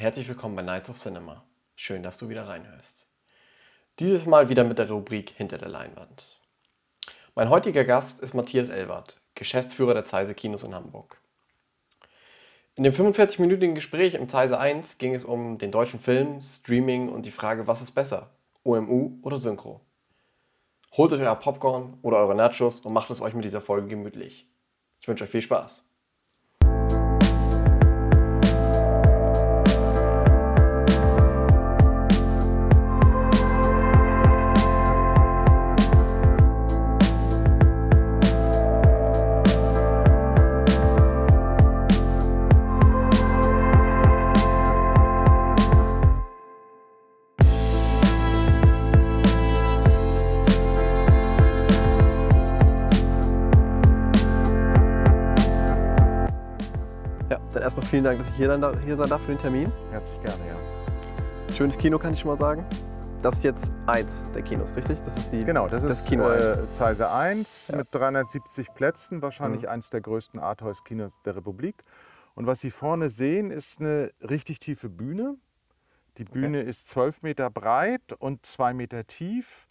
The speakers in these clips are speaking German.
und herzlich willkommen bei Nights of Cinema. Schön, dass du wieder reinhörst. Dieses Mal wieder mit der Rubrik Hinter der Leinwand. Mein heutiger Gast ist Matthias Elwart, Geschäftsführer der Zeise Kinos in Hamburg. In dem 45-minütigen Gespräch im Zeise 1 ging es um den deutschen Film, Streaming und die Frage, was ist besser, OMU oder Synchro. Holt euch euer Popcorn oder eure Nachos und macht es euch mit dieser Folge gemütlich. Ich wünsche euch viel Spaß. Vielen Dank, dass ich hier, dann da, hier sein darf für den Termin. Herzlich gerne, ja. Schönes Kino kann ich schon mal sagen. Das ist jetzt eins der Kinos, richtig? Das ist die, Genau, das, das ist Kino äh, 1. Zeise 1 Ja. mit 370 Plätzen, wahrscheinlich Mhm. eines der größten Arthouse-Kinos der Republik. Und was Sie vorne sehen, ist eine richtig tiefe Bühne. Die Bühne ist 12 Meter breit und 2 Meter tief,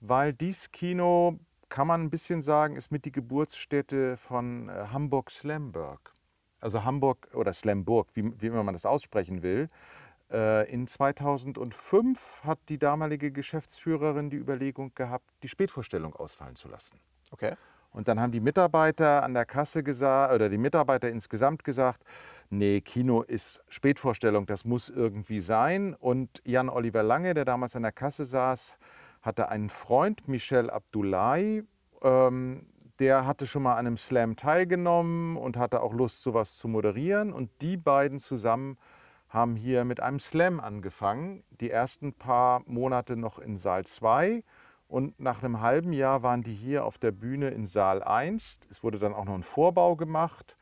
weil dies Kino, kann man ein bisschen sagen, ist mit die Geburtsstätte von äh, Hamburg Slamburg. Also Hamburg oder Slamburg, wie, wie immer man das aussprechen will. Äh, In 2005 hat die damalige Geschäftsführerin die Überlegung gehabt, die Spätvorstellung ausfallen zu lassen. Okay. Und dann haben die Mitarbeiter an der Kasse gesagt, oder die Mitarbeiter insgesamt gesagt, nee, Kino ist Spätvorstellung, das muss irgendwie sein. Und Jan Oliver Lange, der damals an der Kasse saß, hatte einen Freund, Michel Abdullahi, ähm, der hatte schon mal an einem Slam teilgenommen und hatte auch Lust, sowas zu moderieren. Und die beiden zusammen haben hier mit einem Slam angefangen. Die ersten paar Monate noch in Saal 2 und nach einem halben Jahr waren die hier auf der Bühne in Saal 1. Es wurde dann auch noch ein Vorbau gemacht.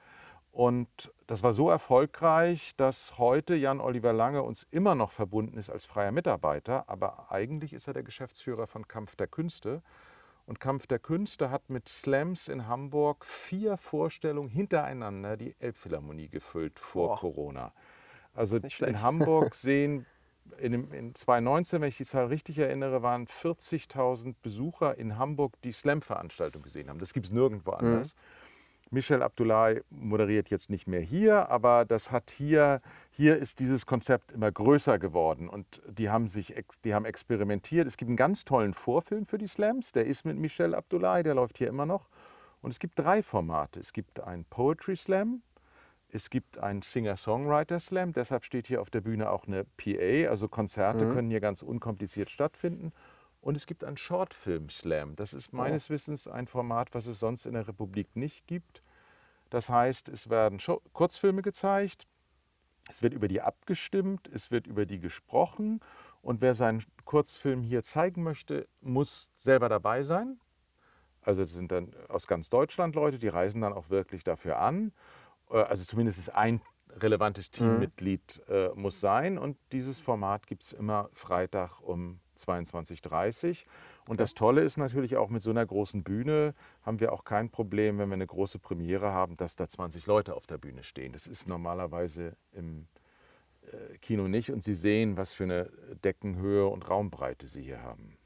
Und das war so erfolgreich, dass heute Jan Oliver Lange uns immer noch verbunden ist als freier Mitarbeiter. Aber eigentlich ist er der Geschäftsführer von Kampf der Künste. Und Kampf der Künste hat mit Slams in Hamburg vier Vorstellungen hintereinander die Elbphilharmonie gefüllt vor Boah. Corona. Also in Hamburg sehen in, dem, in 2019, wenn ich die Zahl richtig erinnere, waren 40.000 Besucher in Hamburg, die Slam-Veranstaltung gesehen haben. Das gibt es nirgendwo anders. Michel Abdullahi moderiert jetzt nicht mehr hier, aber das hat hier, hier ist dieses Konzept immer größer geworden und die haben sich, die haben experimentiert. Es gibt einen ganz tollen Vorfilm für die Slams, der ist mit Michel Abdullahi, der läuft hier immer noch. Und es gibt drei Formate. Es gibt einen Poetry Slam, es gibt einen Singer-Songwriter Slam, deshalb steht hier auf der Bühne auch eine PA, also Konzerte Mhm. können hier ganz unkompliziert stattfinden. Und es gibt einen Shortfilm Slam. Das ist meines Wissens ein Format, was es sonst in der Republik nicht gibt. Das heißt, es werden Kurzfilme gezeigt, es wird über die abgestimmt, es wird über die gesprochen. Und wer seinen Kurzfilm hier zeigen möchte, muss selber dabei sein. Also das sind dann aus ganz Deutschland Leute, die reisen dann auch wirklich dafür an. Äh, Also zumindest ist ein relevantes Teammitglied äh, muss sein. Und dieses Format gibt es immer Freitag um 22.30 Uhr. Und das Tolle ist natürlich auch mit so einer großen Bühne haben wir auch kein Problem, wenn wir eine große Premiere haben, dass da 20 Leute auf der Bühne stehen. Das ist normalerweise im äh, Kino nicht. Und Sie sehen, was für eine Deckenhöhe und Raumbreite Sie hier haben.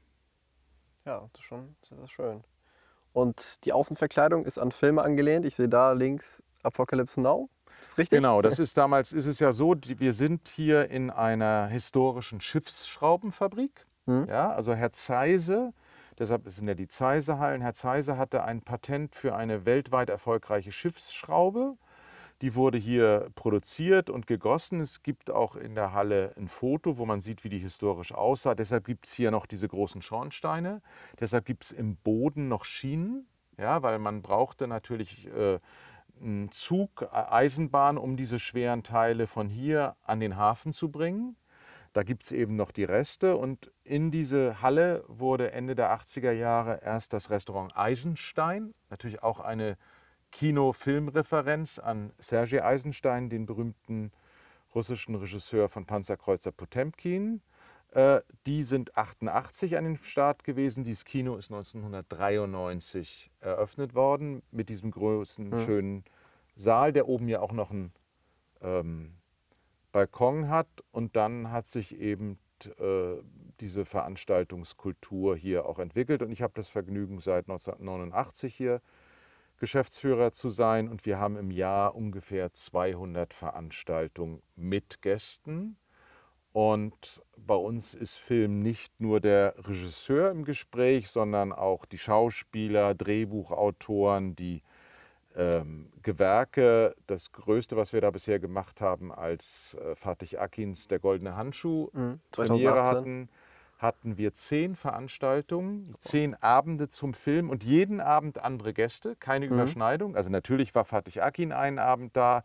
Ja, das ist schon sehr, sehr schön. Und die Außenverkleidung ist an Filme angelehnt. Ich sehe da links Apocalypse Now. Ist richtig? Genau, das ist damals, ist es ja so, wir sind hier in einer historischen Schiffsschraubenfabrik. Mhm. Ja, also Herr Zeise, deshalb sind ja die Zeisehallen, Herr Zeise hatte ein Patent für eine weltweit erfolgreiche Schiffsschraube. Die wurde hier produziert und gegossen. Es gibt auch in der Halle ein Foto, wo man sieht, wie die historisch aussah. Deshalb gibt es hier noch diese großen Schornsteine. Deshalb gibt es im Boden noch Schienen, ja, weil man brauchte natürlich äh, einen Zug, äh, Eisenbahn, um diese schweren Teile von hier an den Hafen zu bringen. Da gibt es eben noch die Reste. Und in diese Halle wurde Ende der 80er Jahre erst das Restaurant Eisenstein, natürlich auch eine Kino-Film-Referenz an Sergei Eisenstein, den berühmten russischen Regisseur von Panzerkreuzer Potemkin. Äh, die sind 88 an den Start gewesen. Dieses Kino ist 1993 eröffnet worden mit diesem großen, Mhm. schönen Saal, der oben ja auch noch ein ähm, Balkon hat und dann hat sich eben äh, diese Veranstaltungskultur hier auch entwickelt und ich habe das Vergnügen seit 1989 hier Geschäftsführer zu sein und wir haben im Jahr ungefähr 200 Veranstaltungen mit Gästen. Und bei uns ist Film nicht nur der Regisseur im Gespräch, sondern auch die Schauspieler, Drehbuchautoren, die ähm, Gewerke. Das Größte, was wir da bisher gemacht haben, als äh, Fatih Akins der Goldene Handschuh mhm, Premiere hatten, hatten wir zehn Veranstaltungen, zehn Abende zum Film und jeden Abend andere Gäste, keine mhm. Überschneidung. Also natürlich war Fatih Akin einen Abend da,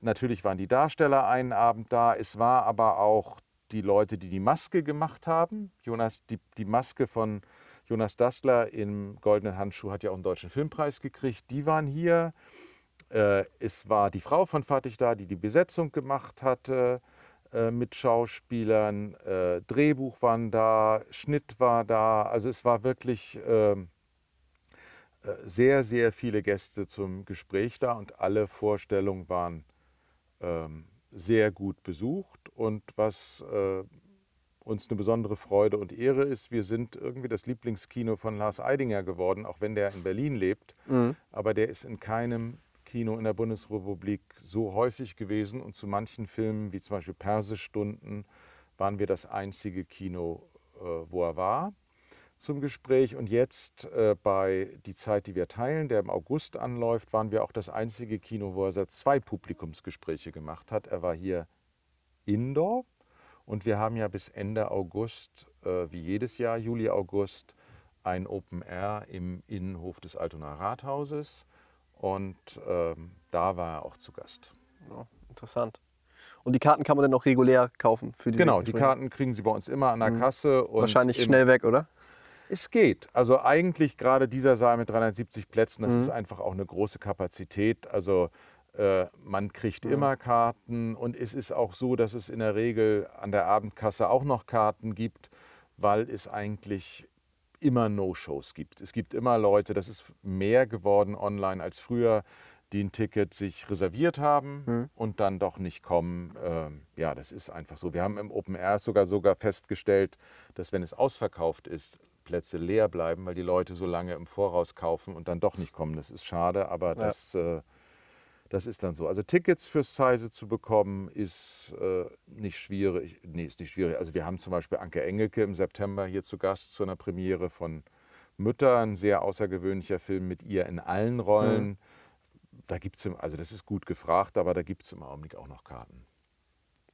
natürlich waren die Darsteller einen Abend da, es war aber auch die Leute, die die Maske gemacht haben. Jonas, die, die Maske von Jonas Dassler im Goldenen Handschuh hat ja auch einen deutschen Filmpreis gekriegt. Die waren hier. Äh, es war die Frau von Fatih da, die die Besetzung gemacht hatte. Äh, mit Schauspielern, äh, Drehbuch waren da, Schnitt war da. Also es war wirklich ähm, äh, sehr, sehr viele Gäste zum Gespräch da und alle Vorstellungen waren ähm, sehr gut besucht. Und was äh, uns eine besondere Freude und Ehre ist, wir sind irgendwie das Lieblingskino von Lars Eidinger geworden, auch wenn der in Berlin lebt. Mhm. Aber der ist in keinem Kino in der Bundesrepublik so häufig gewesen und zu manchen Filmen, wie zum Beispiel Persestunden, waren wir das einzige Kino, äh, wo er war zum Gespräch. Und jetzt äh, bei Die Zeit, die wir teilen, der im August anläuft, waren wir auch das einzige Kino, wo er seit zwei Publikumsgespräche gemacht hat. Er war hier indoor und wir haben ja bis Ende August, äh, wie jedes Jahr, Juli, August, ein Open Air im Innenhof des Altonaer Rathauses. Und ähm, da war er auch zu Gast. Ja, interessant. Und die Karten kann man dann auch regulär kaufen für die Genau, die Karten kriegen Sie bei uns immer an der mhm. Kasse. Wahrscheinlich schnell weg, oder? Es geht. Also eigentlich gerade dieser Saal mit 370 Plätzen, das mhm. ist einfach auch eine große Kapazität. Also äh, man kriegt mhm. immer Karten und es ist auch so, dass es in der Regel an der Abendkasse auch noch Karten gibt, weil es eigentlich immer No-Shows gibt. Es gibt immer Leute, das ist mehr geworden online als früher, die ein Ticket sich reserviert haben mhm. und dann doch nicht kommen. Ähm, ja, das ist einfach so. Wir haben im Open Air sogar sogar festgestellt, dass wenn es ausverkauft ist, Plätze leer bleiben, weil die Leute so lange im Voraus kaufen und dann doch nicht kommen. Das ist schade, aber ja. das äh, das ist dann so. Also Tickets fürs Zeise zu bekommen, ist äh, nicht schwierig. Nee, ist nicht schwierig. Also wir haben zum Beispiel Anke Engelke im September hier zu Gast zu einer Premiere von Mütter, ein sehr außergewöhnlicher Film mit ihr in allen Rollen. Mhm. Da gibt es, also das ist gut gefragt, aber da gibt es im Augenblick auch noch Karten.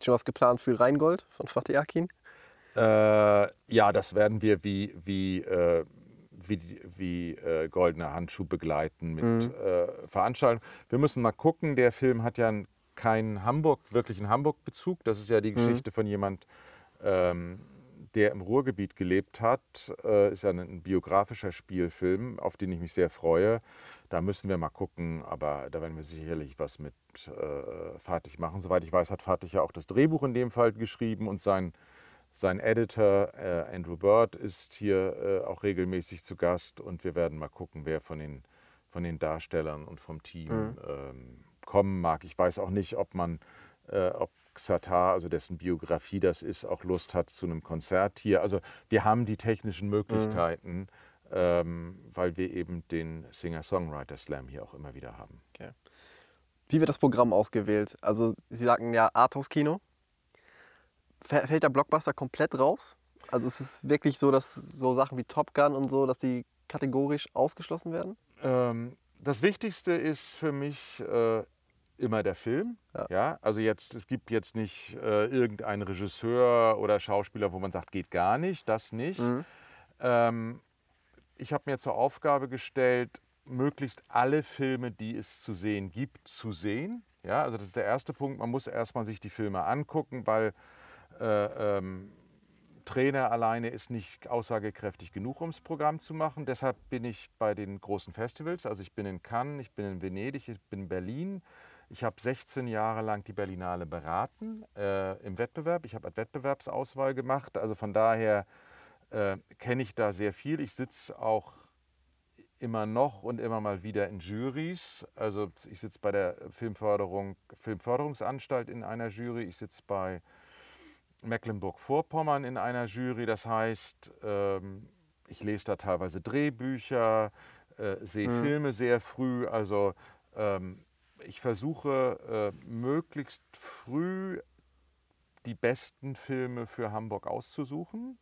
Schon was geplant für Rheingold von Fatih Akin? Äh, ja, das werden wir wie, wie äh, wie, wie äh, Goldener Handschuh begleiten mit mhm. äh, Veranstaltungen. Wir müssen mal gucken, der Film hat ja keinen Hamburg, wirklichen Hamburg-Bezug. Das ist ja die mhm. Geschichte von jemand, ähm, der im Ruhrgebiet gelebt hat. Äh, ist ja ein, ein, biografischer Spielfilm, auf den ich mich sehr freue. Da müssen wir mal gucken, aber da werden wir sicherlich was mit äh, Fatih machen. Soweit ich weiß, hat Fatih ja auch das Drehbuch in dem Fall geschrieben und sein sein Editor äh, Andrew Bird ist hier äh, auch regelmäßig zu Gast und wir werden mal gucken, wer von den, von den Darstellern und vom Team mhm. ähm, kommen mag. Ich weiß auch nicht, ob man, äh, ob Xatar, also dessen Biografie das ist, auch Lust hat zu einem Konzert hier. Also wir haben die technischen Möglichkeiten, mhm. ähm, weil wir eben den Singer-Songwriter-Slam hier auch immer wieder haben. Okay. Wie wird das Programm ausgewählt? Also Sie sagten ja Arthouse-Kino fällt der Blockbuster komplett raus? Also ist es wirklich so, dass so Sachen wie Top Gun und so, dass die kategorisch ausgeschlossen werden? Ähm, das Wichtigste ist für mich äh, immer der Film. Ja. ja. Also jetzt, es gibt jetzt nicht äh, irgendeinen Regisseur oder Schauspieler, wo man sagt, geht gar nicht, das nicht. Mhm. Ähm, ich habe mir zur Aufgabe gestellt, möglichst alle Filme, die es zu sehen gibt, zu sehen. Ja, also das ist der erste Punkt. Man muss erstmal sich die Filme angucken, weil äh, ähm, Trainer alleine ist nicht aussagekräftig genug, um das Programm zu machen. Deshalb bin ich bei den großen Festivals. Also ich bin in Cannes, ich bin in Venedig, ich bin in Berlin. Ich habe 16 Jahre lang die Berlinale beraten äh, im Wettbewerb. Ich habe eine Wettbewerbsauswahl gemacht. Also von daher äh, kenne ich da sehr viel. Ich sitze auch immer noch und immer mal wieder in Juries. Also ich sitze bei der Filmförderung, Filmförderungsanstalt in einer Jury, ich sitze bei Mecklenburg-Vorpommern in einer Jury. Das heißt, ähm, ich lese da teilweise Drehbücher, äh, sehe mhm. Filme sehr früh. Also ähm, ich versuche äh, möglichst früh die besten Filme für Hamburg auszusuchen.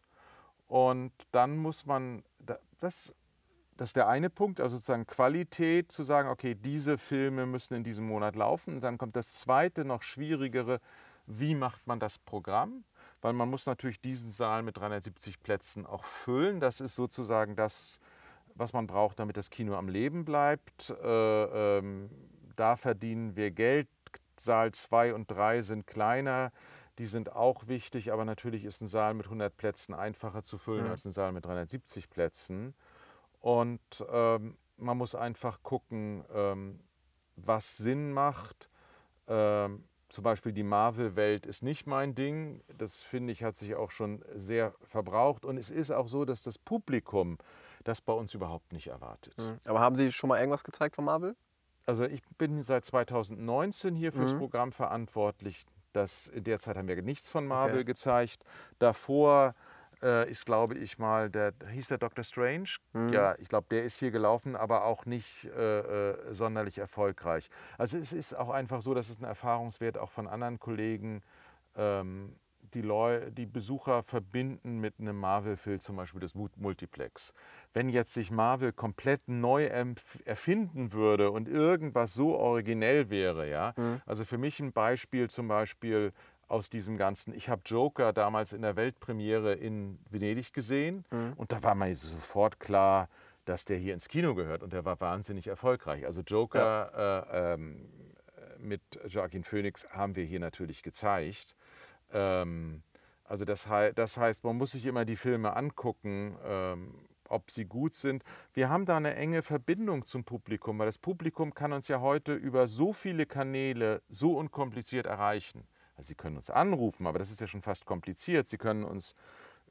Und dann muss man, das, das ist der eine Punkt, also sozusagen Qualität, zu sagen, okay, diese Filme müssen in diesem Monat laufen. Und dann kommt das zweite, noch schwierigere, wie macht man das Programm? Weil man muss natürlich diesen Saal mit 370 Plätzen auch füllen. Das ist sozusagen das, was man braucht, damit das Kino am Leben bleibt. Äh, ähm, da verdienen wir Geld. Saal 2 und 3 sind kleiner. Die sind auch wichtig, aber natürlich ist ein Saal mit 100 Plätzen einfacher zu füllen mhm. als ein Saal mit 370 Plätzen. Und ähm, man muss einfach gucken, ähm, was Sinn macht. Ähm, zum Beispiel die Marvel-Welt ist nicht mein Ding. Das finde ich, hat sich auch schon sehr verbraucht. Und es ist auch so, dass das Publikum das bei uns überhaupt nicht erwartet. Mhm. Aber haben Sie schon mal irgendwas gezeigt von Marvel? Also ich bin seit 2019 hier fürs mhm. Programm verantwortlich. Das, in der Zeit haben wir nichts von Marvel okay. gezeigt. Davor äh, ist, glaube ich, mal, der hieß der Doctor Strange. Mhm. Ja, ich glaube, der ist hier gelaufen, aber auch nicht äh, äh, sonderlich erfolgreich. Also es ist auch einfach so, dass es ein Erfahrungswert auch von anderen Kollegen ähm, die, Leu die Besucher verbinden mit einem Marvel-Film, zum Beispiel das Multiplex. Wenn jetzt sich Marvel komplett neu erfinden würde und irgendwas so originell wäre, ja, mhm. also für mich ein Beispiel zum Beispiel aus diesem Ganzen. Ich habe Joker damals in der Weltpremiere in Venedig gesehen mhm. und da war mir sofort klar, dass der hier ins Kino gehört und der war wahnsinnig erfolgreich. Also Joker ja. äh, ähm, mit Joaquin Phoenix haben wir hier natürlich gezeigt. Ähm, also das, das, heißt, man muss sich immer die Filme angucken, ähm, ob sie gut sind. Wir haben da eine enge Verbindung zum Publikum, weil das Publikum kann uns ja heute über so viele Kanäle so unkompliziert erreichen. Also Sie können uns anrufen, aber das ist ja schon fast kompliziert. Sie können uns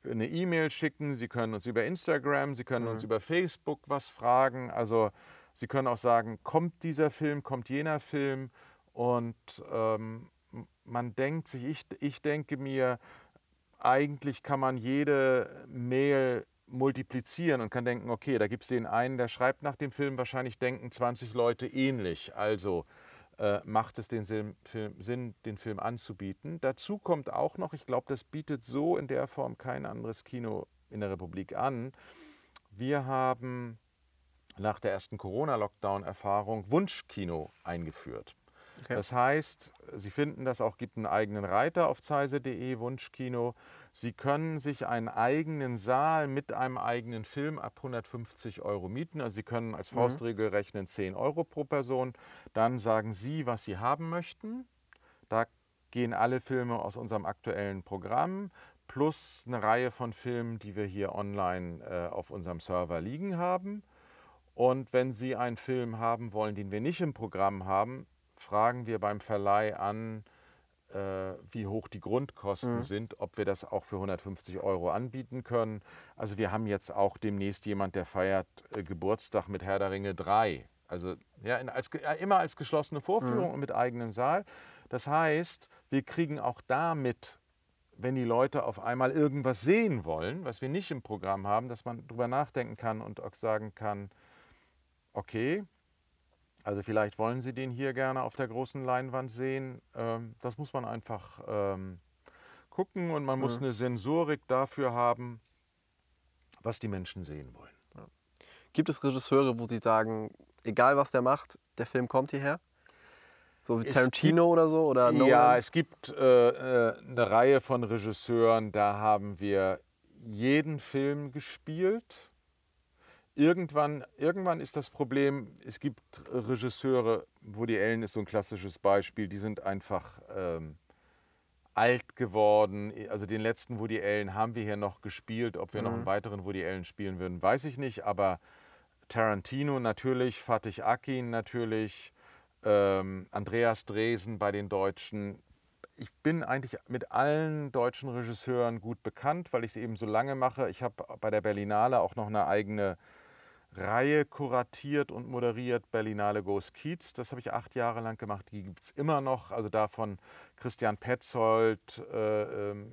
eine E-Mail schicken, Sie können uns über Instagram, Sie können mhm. uns über Facebook was fragen. Also Sie können auch sagen, kommt dieser Film, kommt jener Film. Und ähm, man denkt sich, ich, ich denke mir, eigentlich kann man jede Mail multiplizieren und kann denken, okay, da gibt es den einen, der schreibt nach dem Film, wahrscheinlich denken 20 Leute ähnlich. Also äh, macht es den Sinn, Film, Sinn, den Film anzubieten. Dazu kommt auch noch, ich glaube, das bietet so in der Form kein anderes Kino in der Republik an. Wir haben nach der ersten Corona-Lockdown-Erfahrung Wunschkino eingeführt. Okay. Das heißt, Sie finden das auch, gibt einen eigenen Reiter auf zeise.de, Wunschkino. Sie können sich einen eigenen Saal mit einem eigenen Film ab 150 Euro mieten. Also Sie können als mhm. Faustregel rechnen 10 Euro pro Person. Dann sagen Sie, was Sie haben möchten. Da gehen alle Filme aus unserem aktuellen Programm plus eine Reihe von Filmen, die wir hier online äh, auf unserem Server liegen haben. Und wenn Sie einen Film haben wollen, den wir nicht im Programm haben, fragen wir beim Verleih an, äh, wie hoch die Grundkosten mhm. sind, ob wir das auch für 150 Euro anbieten können. Also wir haben jetzt auch demnächst jemand, der feiert äh, Geburtstag mit Herr der Ringe 3. Also ja, in, als, äh, immer als geschlossene Vorführung mhm. und mit eigenem Saal. Das heißt, wir kriegen auch damit, wenn die Leute auf einmal irgendwas sehen wollen, was wir nicht im Programm haben, dass man darüber nachdenken kann und auch sagen kann, okay, also vielleicht wollen Sie den hier gerne auf der großen Leinwand sehen. Ähm, das muss man einfach ähm, gucken und man muss eine Sensorik dafür haben, was die Menschen sehen wollen. Ja. Gibt es Regisseure, wo Sie sagen, egal was der macht, der Film kommt hierher? So wie Tarantino gibt, oder so? Oder ja, es gibt äh, äh, eine Reihe von Regisseuren, da haben wir jeden Film gespielt irgendwann, irgendwann ist das Problem, es gibt Regisseure, Woody Allen ist so ein klassisches Beispiel, die sind einfach ähm, alt geworden. Also den letzten Woody Allen haben wir hier noch gespielt. Ob wir mhm. noch einen mhm. weiteren Woody Allen spielen würden, weiß ich nicht. Aber Tarantino natürlich, Fatih Akin natürlich, ähm, Andreas Dresen bei den Deutschen. Ich bin eigentlich mit allen deutschen Regisseuren gut bekannt, weil ich es eben so lange mache. Ich habe bei der Berlinale auch noch eine eigene Reihe kuratiert und moderiert Berlinale Goes Kiez. Das habe ich acht Jahre lang gemacht. Die gibt es immer noch. Also davon Christian Petzold äh, ähm,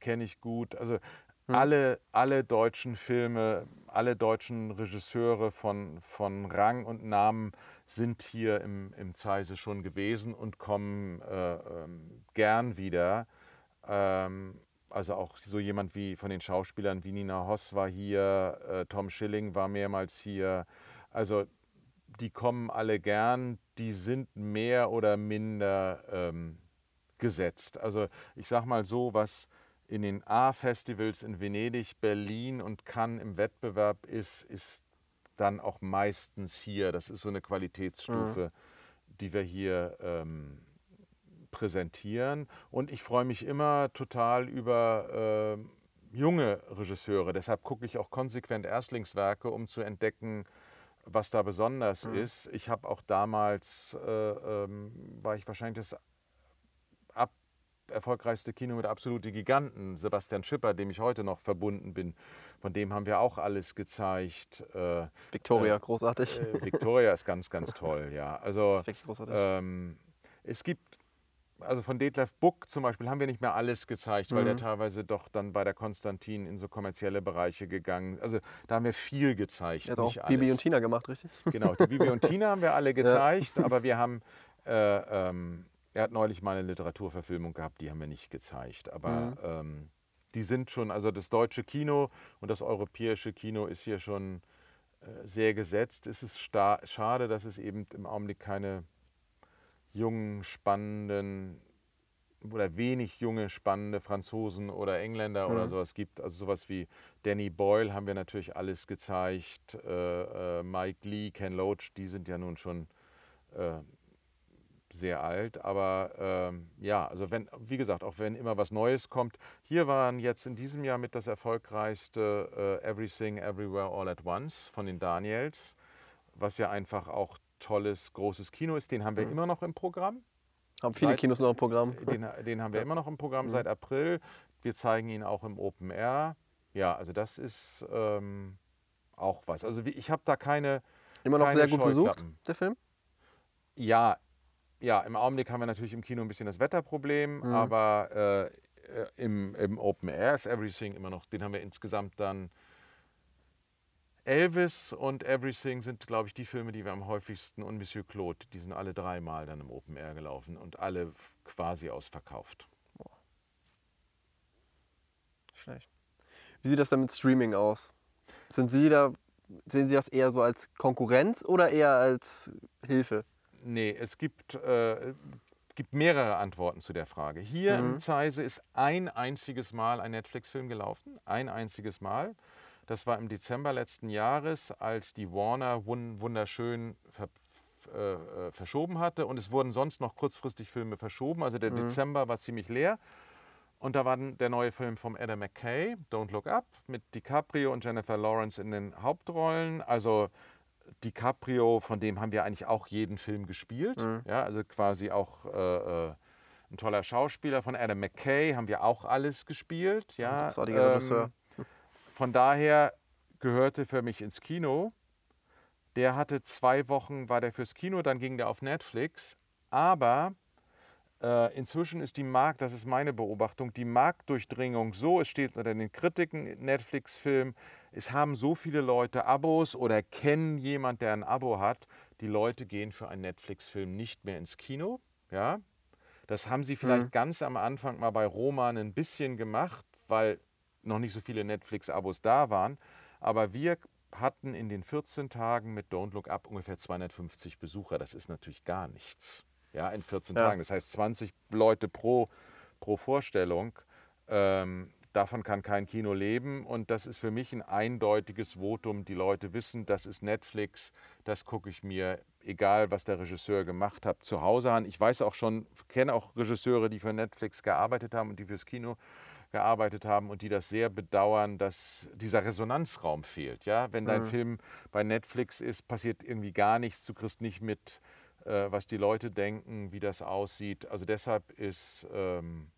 kenne ich gut. Also hm. alle, alle deutschen Filme, alle deutschen Regisseure von, von Rang und Namen sind hier im, im Zeise schon gewesen und kommen äh, ähm, gern wieder. Ähm, also auch so jemand wie von den Schauspielern wie Nina Hoss war hier, äh, Tom Schilling war mehrmals hier. Also die kommen alle gern, die sind mehr oder minder ähm, gesetzt. Also ich sag mal so, was in den A-Festivals in Venedig, Berlin und Cannes im Wettbewerb ist, ist dann auch meistens hier. Das ist so eine Qualitätsstufe, mhm. die wir hier ähm, präsentieren. Und ich freue mich immer total über äh, junge Regisseure. Deshalb gucke ich auch konsequent Erstlingswerke, um zu entdecken, was da besonders mhm. ist. Ich habe auch damals, äh, ähm, war ich wahrscheinlich das erfolgreichste Kino mit absolute Giganten, Sebastian Schipper, dem ich heute noch verbunden bin. Von dem haben wir auch alles gezeigt. Äh, Victoria, äh, großartig. Äh, Victoria ist ganz, ganz toll, ja. Also, ähm, es gibt also von Detlef Buck zum Beispiel haben wir nicht mehr alles gezeigt, weil mhm. der teilweise doch dann bei der Konstantin in so kommerzielle Bereiche gegangen. Also da haben wir viel gezeigt. Er hat auch alles. Bibi und Tina gemacht, richtig? Genau, die Bibi und Tina haben wir alle gezeigt, ja. aber wir haben, äh, ähm, er hat neulich mal eine Literaturverfilmung gehabt, die haben wir nicht gezeigt. Aber mhm. ähm, die sind schon, also das deutsche Kino und das europäische Kino ist hier schon äh, sehr gesetzt. Es ist schade, dass es eben im Augenblick keine jungen, spannenden oder wenig junge, spannende Franzosen oder Engländer mhm. oder sowas gibt. Also sowas wie Danny Boyle haben wir natürlich alles gezeigt. Äh, äh, Mike Lee, Ken Loach, die sind ja nun schon äh, sehr alt. Aber ähm, ja, also wenn, wie gesagt, auch wenn immer was Neues kommt. Hier waren jetzt in diesem Jahr mit das erfolgreichste äh, Everything, Everywhere, All at Once von den Daniels, was ja einfach auch tolles, großes Kino ist. Den haben wir mhm. immer noch im Programm. Haben viele seit, Kinos noch im Programm. Den, den haben wir immer noch im Programm mhm. seit April. Wir zeigen ihn auch im Open Air. Ja, also das ist ähm, auch was. Also ich habe da keine. Immer noch sehr gut besucht, der Film? Ja, ja, im Augenblick haben wir natürlich im Kino ein bisschen das Wetterproblem, mhm. aber äh, im, im Open Air ist Everything immer noch, den haben wir insgesamt dann Elvis und Everything sind, glaube ich, die Filme, die wir am häufigsten und Monsieur Claude, die sind alle dreimal dann im Open Air gelaufen und alle quasi ausverkauft. Schlecht. Wie sieht das dann mit Streaming aus? Sind Sie da, sehen Sie das eher so als Konkurrenz oder eher als Hilfe? Nee, es gibt, äh, gibt mehrere Antworten zu der Frage. Hier mhm. im Zeise ist ein einziges Mal ein Netflix-Film gelaufen. Ein einziges Mal. Das war im Dezember letzten Jahres, als die Warner wunderschön ver äh, äh, verschoben hatte. Und es wurden sonst noch kurzfristig Filme verschoben. Also der mhm. Dezember war ziemlich leer. Und da war der neue Film von Adam McKay, Don't Look Up, mit DiCaprio und Jennifer Lawrence in den Hauptrollen. Also DiCaprio, von dem haben wir eigentlich auch jeden Film gespielt. Mhm. Ja, also quasi auch äh, äh ein toller Schauspieler. Von Adam McKay haben wir auch alles gespielt. Ja, das war die ähm, Regisseur von daher gehörte für mich ins Kino. Der hatte zwei Wochen, war der fürs Kino, dann ging der auf Netflix. Aber äh, inzwischen ist die Markt, das ist meine Beobachtung, die Marktdurchdringung so, es steht unter den Kritiken Netflix-Film, es haben so viele Leute Abos oder kennen jemand, der ein Abo hat. Die Leute gehen für einen Netflix-Film nicht mehr ins Kino. Ja? Das haben sie vielleicht mhm. ganz am Anfang mal bei Roman ein bisschen gemacht, weil noch nicht so viele Netflix-Abos da waren. Aber wir hatten in den 14 Tagen mit Don't Look Up ungefähr 250 Besucher. Das ist natürlich gar nichts. Ja, in 14 ja. Tagen. Das heißt 20 Leute pro, pro Vorstellung. Ähm, davon kann kein Kino leben. Und das ist für mich ein eindeutiges Votum. Die Leute wissen, das ist Netflix, das gucke ich mir, egal was der Regisseur gemacht hat, zu Hause an. Ich weiß auch schon, kenne auch Regisseure, die für Netflix gearbeitet haben und die fürs Kino gearbeitet haben und die das sehr bedauern, dass dieser Resonanzraum fehlt. Ja? Wenn dein mhm. Film bei Netflix ist, passiert irgendwie gar nichts. Du kriegst nicht mit, äh, was die Leute denken, wie das aussieht. Also deshalb ist ähm,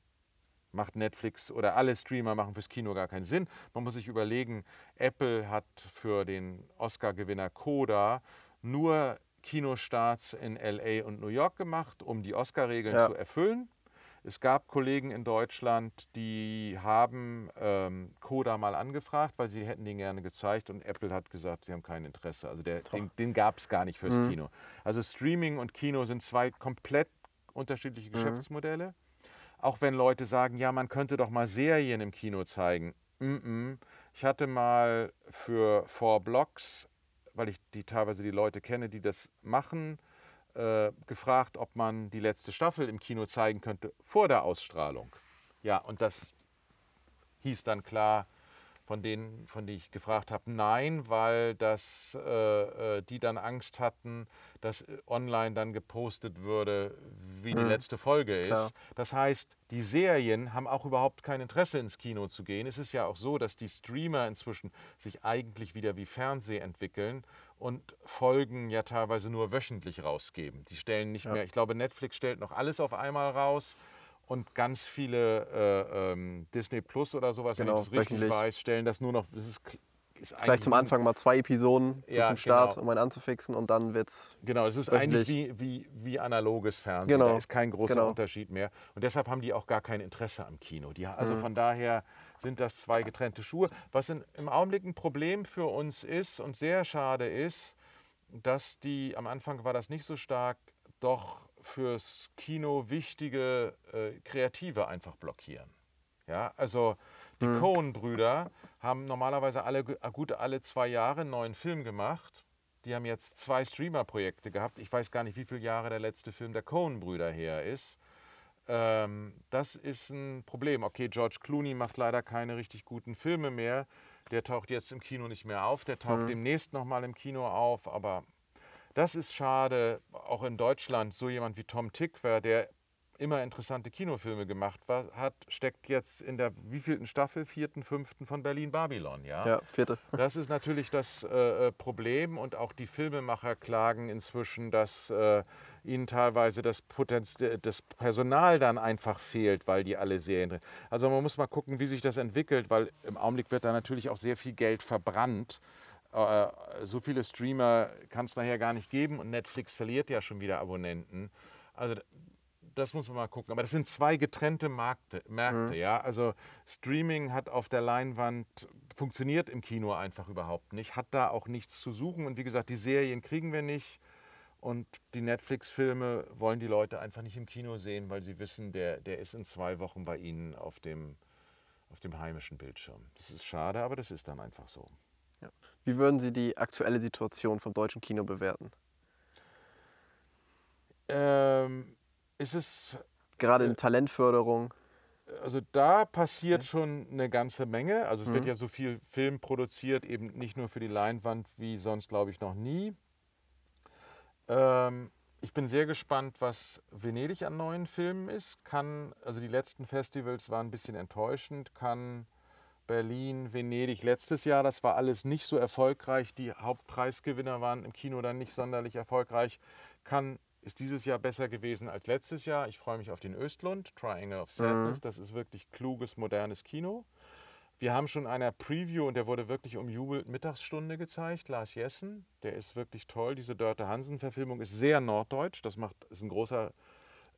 macht Netflix oder alle Streamer machen fürs Kino gar keinen Sinn. Man muss sich überlegen, Apple hat für den Oscar-Gewinner Coda nur Kinostarts in LA und New York gemacht, um die Oscar-Regeln Ja. zu erfüllen. Es gab Kollegen in Deutschland, die haben ähm, Coda mal angefragt, weil sie hätten den gerne gezeigt und Apple hat gesagt, sie haben kein Interesse. Also der, den, den gab es gar nicht fürs Mhm. Kino. Also Streaming und Kino sind zwei komplett unterschiedliche Geschäftsmodelle. Auch wenn Leute sagen, ja, man könnte doch mal Serien im Kino zeigen. Mm -mm. Ich hatte mal für Four Blocks, weil ich die teilweise die Leute kenne, die das machen, äh, gefragt, ob man die letzte Staffel im Kino zeigen könnte vor der Ausstrahlung. Ja, und das hieß dann klar von denen, von denen ich gefragt habe, nein, weil das, äh, äh, die dann Angst hatten, dass online dann gepostet würde, wie die Mhm. letzte Folge ist. Klar. Das heißt, die Serien haben auch überhaupt kein Interesse ins Kino zu gehen. Es ist ja auch so, dass die Streamer inzwischen sich eigentlich wieder wie Fernseh entwickeln und Folgen ja teilweise nur wöchentlich rausgeben. Die stellen nicht Ja. mehr, ich glaube, Netflix stellt noch alles auf einmal raus. Und ganz viele äh, ähm, Disney Plus oder sowas, Genau, wenn ich das richtig wöchentlich. weiß, stellen das nur noch. Das ist, ist Vielleicht zum Anfang mal zwei Episoden so Ja, zum Start, genau. um einen anzufixen und dann wird's. Genau, es ist wöchentlich. eigentlich wie, wie, wie analoges Fernsehen. Genau, Da ist kein großer genau. Unterschied mehr. Und deshalb haben die auch gar kein Interesse am Kino. Die, also Mhm. von daher sind das zwei getrennte Schuhe. Was in, im Augenblick ein Problem für uns ist und sehr schade ist, dass die, am Anfang war das nicht so stark, doch fürs Kino wichtige äh, Kreative einfach blockieren. Ja, also die Mhm. Coen-Brüder haben normalerweise alle gu- gut alle zwei Jahre einen neuen Film gemacht. Die haben jetzt zwei Streamer-Projekte gehabt. Ich weiß gar nicht, wie viele Jahre der letzte Film der Coen-Brüder her ist. Ähm, das ist ein Problem. Okay, George Clooney macht leider keine richtig guten Filme mehr. Der taucht jetzt im Kino nicht mehr auf. Der taucht demnächst nochmal im Kino auf. Aber das ist schade. Auch in Deutschland, so jemand wie Tom Tickwer, der immer interessante Kinofilme gemacht war, hat, steckt jetzt in der wievielten Staffel, vierten, fünften von Berlin Babylon. Ja? Ja, vierte. Das ist natürlich das äh, äh, Problem und auch die Filmemacher klagen inzwischen, dass äh, ihnen teilweise das, Potenz das Personal dann einfach fehlt, weil die alle Serien drin. Also man muss mal gucken, wie sich das entwickelt, weil im Augenblick wird da natürlich auch sehr viel Geld verbrannt. Äh, so viele Streamer kann es nachher gar nicht geben und Netflix verliert ja schon wieder Abonnenten. Also das muss man mal gucken. Aber das sind zwei getrennte Markte, Märkte. Ja? Also Streaming hat auf der Leinwand, funktioniert im Kino einfach überhaupt nicht, hat da auch nichts zu suchen. Und wie gesagt, die Serien kriegen wir nicht. Und die Netflix-Filme wollen die Leute einfach nicht im Kino sehen, weil sie wissen, der, der ist in zwei Wochen bei ihnen auf dem, auf dem heimischen Bildschirm. Das ist schade, aber das ist dann einfach so. Wie würden Sie die aktuelle Situation vom deutschen Kino bewerten? Ähm, ist es Gerade Äh, in Talentförderung. also da passiert schon eine ganze Menge. Also es wird ja so viel Film produziert, eben nicht nur für die Leinwand wie sonst, glaube ich, noch nie. Ähm, ich bin sehr gespannt, was Venedig an neuen Filmen ist. Kann, also die letzten Festivals waren ein bisschen enttäuschend. Kann Berlin, Venedig letztes Jahr, das war alles nicht so erfolgreich. Die Hauptpreisgewinner waren im Kino dann nicht sonderlich erfolgreich. Kann ist dieses Jahr besser gewesen als letztes Jahr. Ich freue mich auf den Östlund, Triangle of Sadness. Das ist wirklich kluges, modernes Kino. Wir haben schon einer Preview und der wurde wirklich umjubelt Mittagsstunde gezeigt. Lars Jessen, der ist wirklich toll. Diese Dörte Hansen-Verfilmung ist sehr norddeutsch. Das macht, ist ein großer,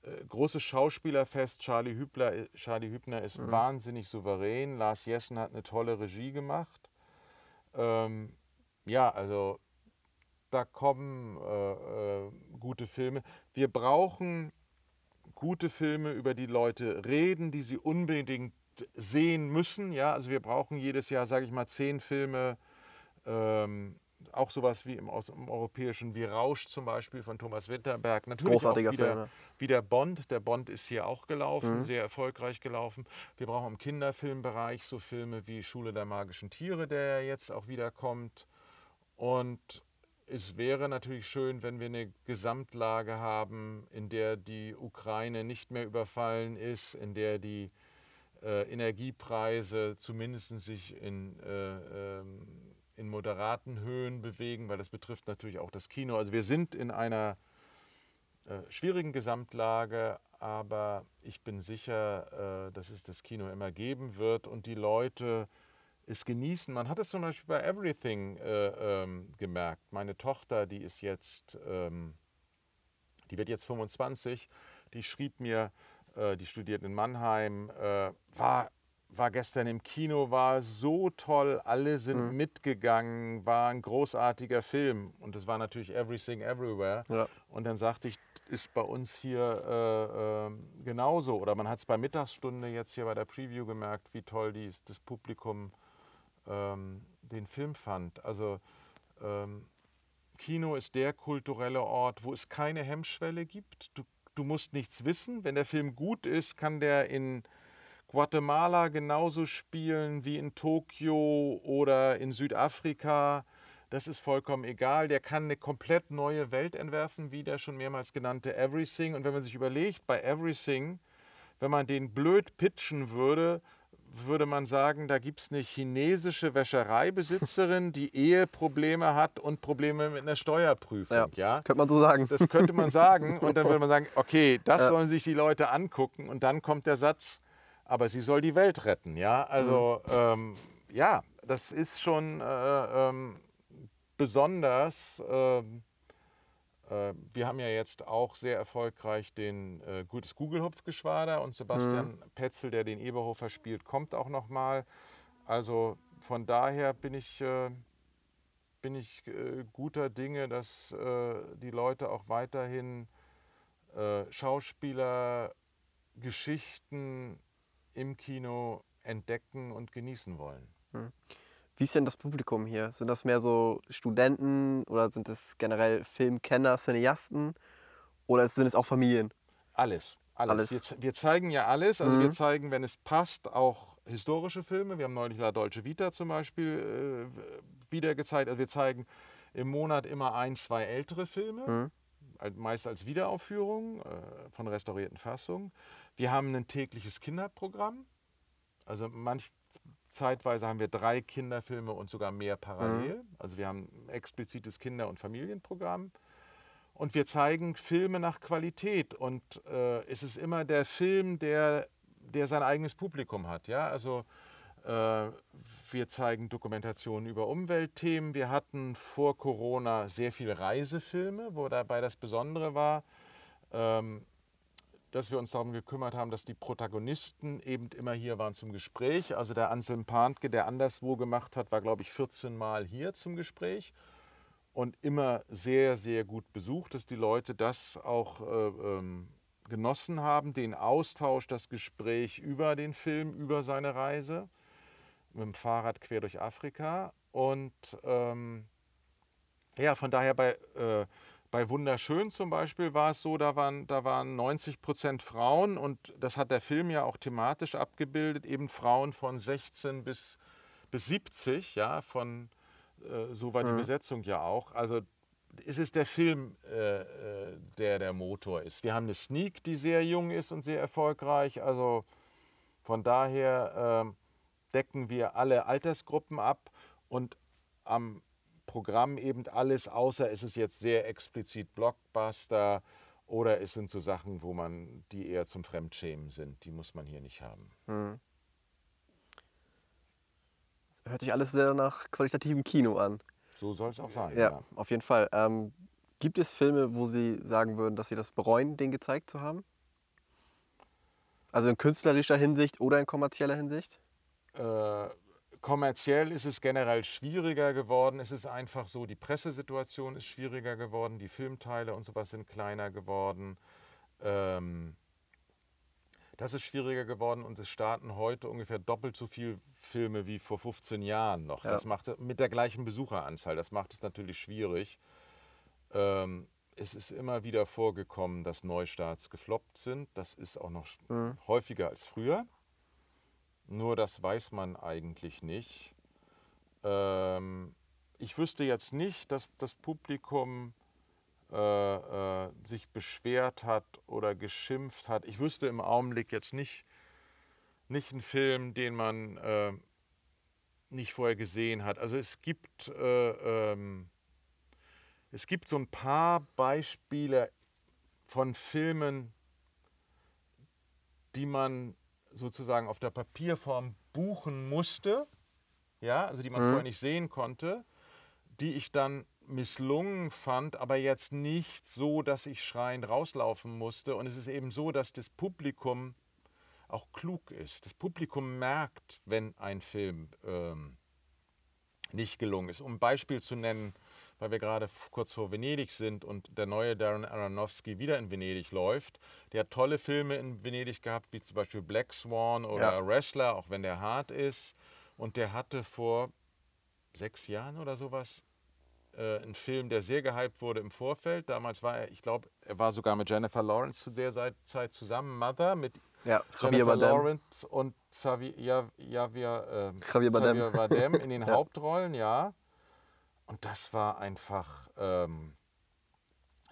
äh, großes Schauspielerfest. Charlie, Hübner, Charlie Hübner ist wahnsinnig souverän. Lars Jessen hat eine tolle Regie gemacht. Ähm, ja, also da kommen äh, äh, gute Filme. Wir brauchen gute Filme, über die Leute reden, die sie unbedingt sehen müssen. Ja, also wir brauchen jedes Jahr, sage ich mal, zehn Filme. Ähm, auch sowas wie im, aus, im europäischen wie Rausch zum Beispiel von Thomas Winterberg. Natürlich Großartiger auch wieder, Film, ja. wie der Bond. Der Bond ist hier auch gelaufen, sehr erfolgreich gelaufen. Wir brauchen im Kinderfilmbereich so Filme wie Schule der magischen Tiere, der jetzt auch wieder kommt. Und es wäre natürlich schön, wenn wir eine Gesamtlage haben, in der die Ukraine nicht mehr überfallen ist, in der die äh, Energiepreise zumindest sich in, äh, ähm, in moderaten Höhen bewegen, weil das betrifft natürlich auch das Kino. Also wir sind in einer äh, schwierigen Gesamtlage, aber ich bin sicher, äh, dass es das Kino immer geben wird und die Leute es genießen. Man hat es zum Beispiel bei Everything äh, ähm, gemerkt. Meine Tochter, die ist jetzt, ähm, die wird jetzt 25, die schrieb mir, äh, die studiert in Mannheim, äh, war war gestern im Kino, war so toll, alle sind mhm. mitgegangen, war ein großartiger Film und es war natürlich Everything Everywhere. Ja. Und dann sagte ich, ist bei uns hier äh, äh, genauso. Oder man hat es bei Mittagsstunde jetzt hier bei der Preview gemerkt, wie toll die, das Publikum ähm, den Film fand. Also ähm, Kino ist der kulturelle Ort, wo es keine Hemmschwelle gibt. Du, du musst nichts wissen. Wenn der Film gut ist, kann der in Guatemala genauso spielen wie in Tokio oder in Südafrika. Das ist vollkommen egal. Der kann eine komplett neue Welt entwerfen, wie der schon mehrmals genannte Everything. Und wenn man sich überlegt, bei Everything, wenn man den blöd pitchen würde, würde man sagen, da gibt es eine chinesische Wäschereibesitzerin, die Eheprobleme hat und Probleme mit einer Steuerprüfung. Ja, ja? Das könnte man so sagen. Das könnte man sagen. Und dann würde man sagen, okay, das ja. sollen sich die Leute angucken. Und dann kommt der Satz, aber sie soll die Welt retten. Ja, also mhm. ähm, ja, das ist schon äh, ähm, besonders. Ähm, äh, wir haben ja jetzt auch sehr erfolgreich den äh, Gutes Gugelhupfgeschwader und Sebastian mhm. Petzel, der den Eberhofer spielt, kommt auch noch mal. Also von daher bin ich äh, bin ich äh, guter Dinge, dass äh, die Leute auch weiterhin äh, Schauspieler, Geschichten im Kino entdecken und genießen wollen. Hm. Wie ist denn das Publikum hier? Sind das mehr so Studenten oder sind es generell Filmkenner, Cineasten oder sind es auch Familien? Alles. Alles. alles. Wir, wir, zeigen ja alles. Also mhm. wir zeigen, wenn es passt, auch historische Filme. Wir haben neulich La Dolce Vita zum Beispiel äh, wieder gezeigt. Also wir zeigen im Monat immer ein, zwei ältere Filme. Mhm. Meist als Wiederaufführung äh, von restaurierten Fassungen. Wir haben ein tägliches Kinderprogramm. Also manch, zeitweise haben wir drei Kinderfilme und sogar mehr parallel. Mhm. Also wir haben ein explizites Kinder- und Familienprogramm. Und wir zeigen Filme nach Qualität. Und äh, es ist immer der Film, der, der sein eigenes Publikum hat. Ja? Also äh, wir zeigen Dokumentationen über Umweltthemen. Wir hatten vor Corona sehr viele Reisefilme, wo dabei das Besondere war, ähm, dass wir uns darum gekümmert haben, dass die Protagonisten eben immer hier waren zum Gespräch. Also der Anselm Pantke, der anderswo gemacht hat, war, glaube ich, 14 Mal hier zum Gespräch und immer sehr, sehr gut besucht, dass die Leute das auch äh, ähm, genossen haben, den Austausch, das Gespräch über den Film, über seine Reise mit dem Fahrrad quer durch Afrika. Und ähm, ja, von daher bei äh, bei Wunderschön zum Beispiel war es so, da waren, da waren 90 Prozent Frauen und das hat der Film ja auch thematisch abgebildet, eben Frauen von 16 bis, bis 70, ja, von äh, so war die mhm. Besetzung ja auch. Also ist es der Film, äh, äh, der der Motor ist. Wir haben eine Sneak, die sehr jung ist und sehr erfolgreich. Also von daher äh, decken wir alle Altersgruppen ab und am Programm eben alles, außer es ist jetzt sehr explizit Blockbuster oder es sind so Sachen, wo man, die eher zum Fremdschämen sind. Die muss man hier nicht haben. Hm. Hört sich alles sehr nach qualitativem Kino an. So soll es auch sein. Ja, ja. auf jeden Fall. Ähm, gibt es Filme, wo Sie sagen würden, dass Sie das bereuen, den gezeigt zu haben? Also in künstlerischer Hinsicht oder in kommerzieller Hinsicht? Äh, Kommerziell ist es generell schwieriger geworden. Es ist einfach so, die Pressesituation ist schwieriger geworden, die Filmteile und sowas sind kleiner geworden. Ähm, das ist schwieriger geworden und es starten heute ungefähr doppelt so viele Filme wie vor 15 Jahren noch. Ja. Das macht mit der gleichen Besucheranzahl. Das macht es natürlich schwierig. Ähm, es ist immer wieder vorgekommen, dass Neustarts gefloppt sind. Das ist auch noch mhm. häufiger als früher. Nur das weiß man eigentlich nicht. Ähm, ich wüsste jetzt nicht, dass das Publikum äh, äh, sich beschwert hat oder geschimpft hat. Ich wüsste im Augenblick jetzt nicht, nicht einen Film, den man äh, nicht vorher gesehen hat. Also es gibt, äh, ähm, es gibt so ein paar Beispiele von Filmen, die man sozusagen auf der Papierform buchen musste, ja, also die man Mhm. vorher nicht sehen konnte, die ich dann misslungen fand, aber jetzt nicht so, dass ich schreiend rauslaufen musste. Und es ist eben so, dass das Publikum auch klug ist. Das Publikum merkt, wenn ein Film ähm, nicht gelungen ist. Um ein Beispiel zu nennen, weil wir gerade kurz vor Venedig sind und der neue Darren Aronofsky wieder in Venedig läuft. Der hat tolle Filme in Venedig gehabt, wie zum Beispiel Black Swan oder Ja. Wrestler, auch wenn der hart ist. Und der hatte vor sechs Jahren oder sowas äh, einen Film, der sehr gehypt wurde im Vorfeld. Damals war er, ich glaube, er war sogar mit Jennifer Lawrence zu der Zeit- zusammen, Mother, mit Ja, Javier Jennifer Bardem. Lawrence und Xavier, ja, Javier, ähm, Javier Bardem. Xavier Bardem in den Ja. Hauptrollen, ja. Und das war einfach, ähm,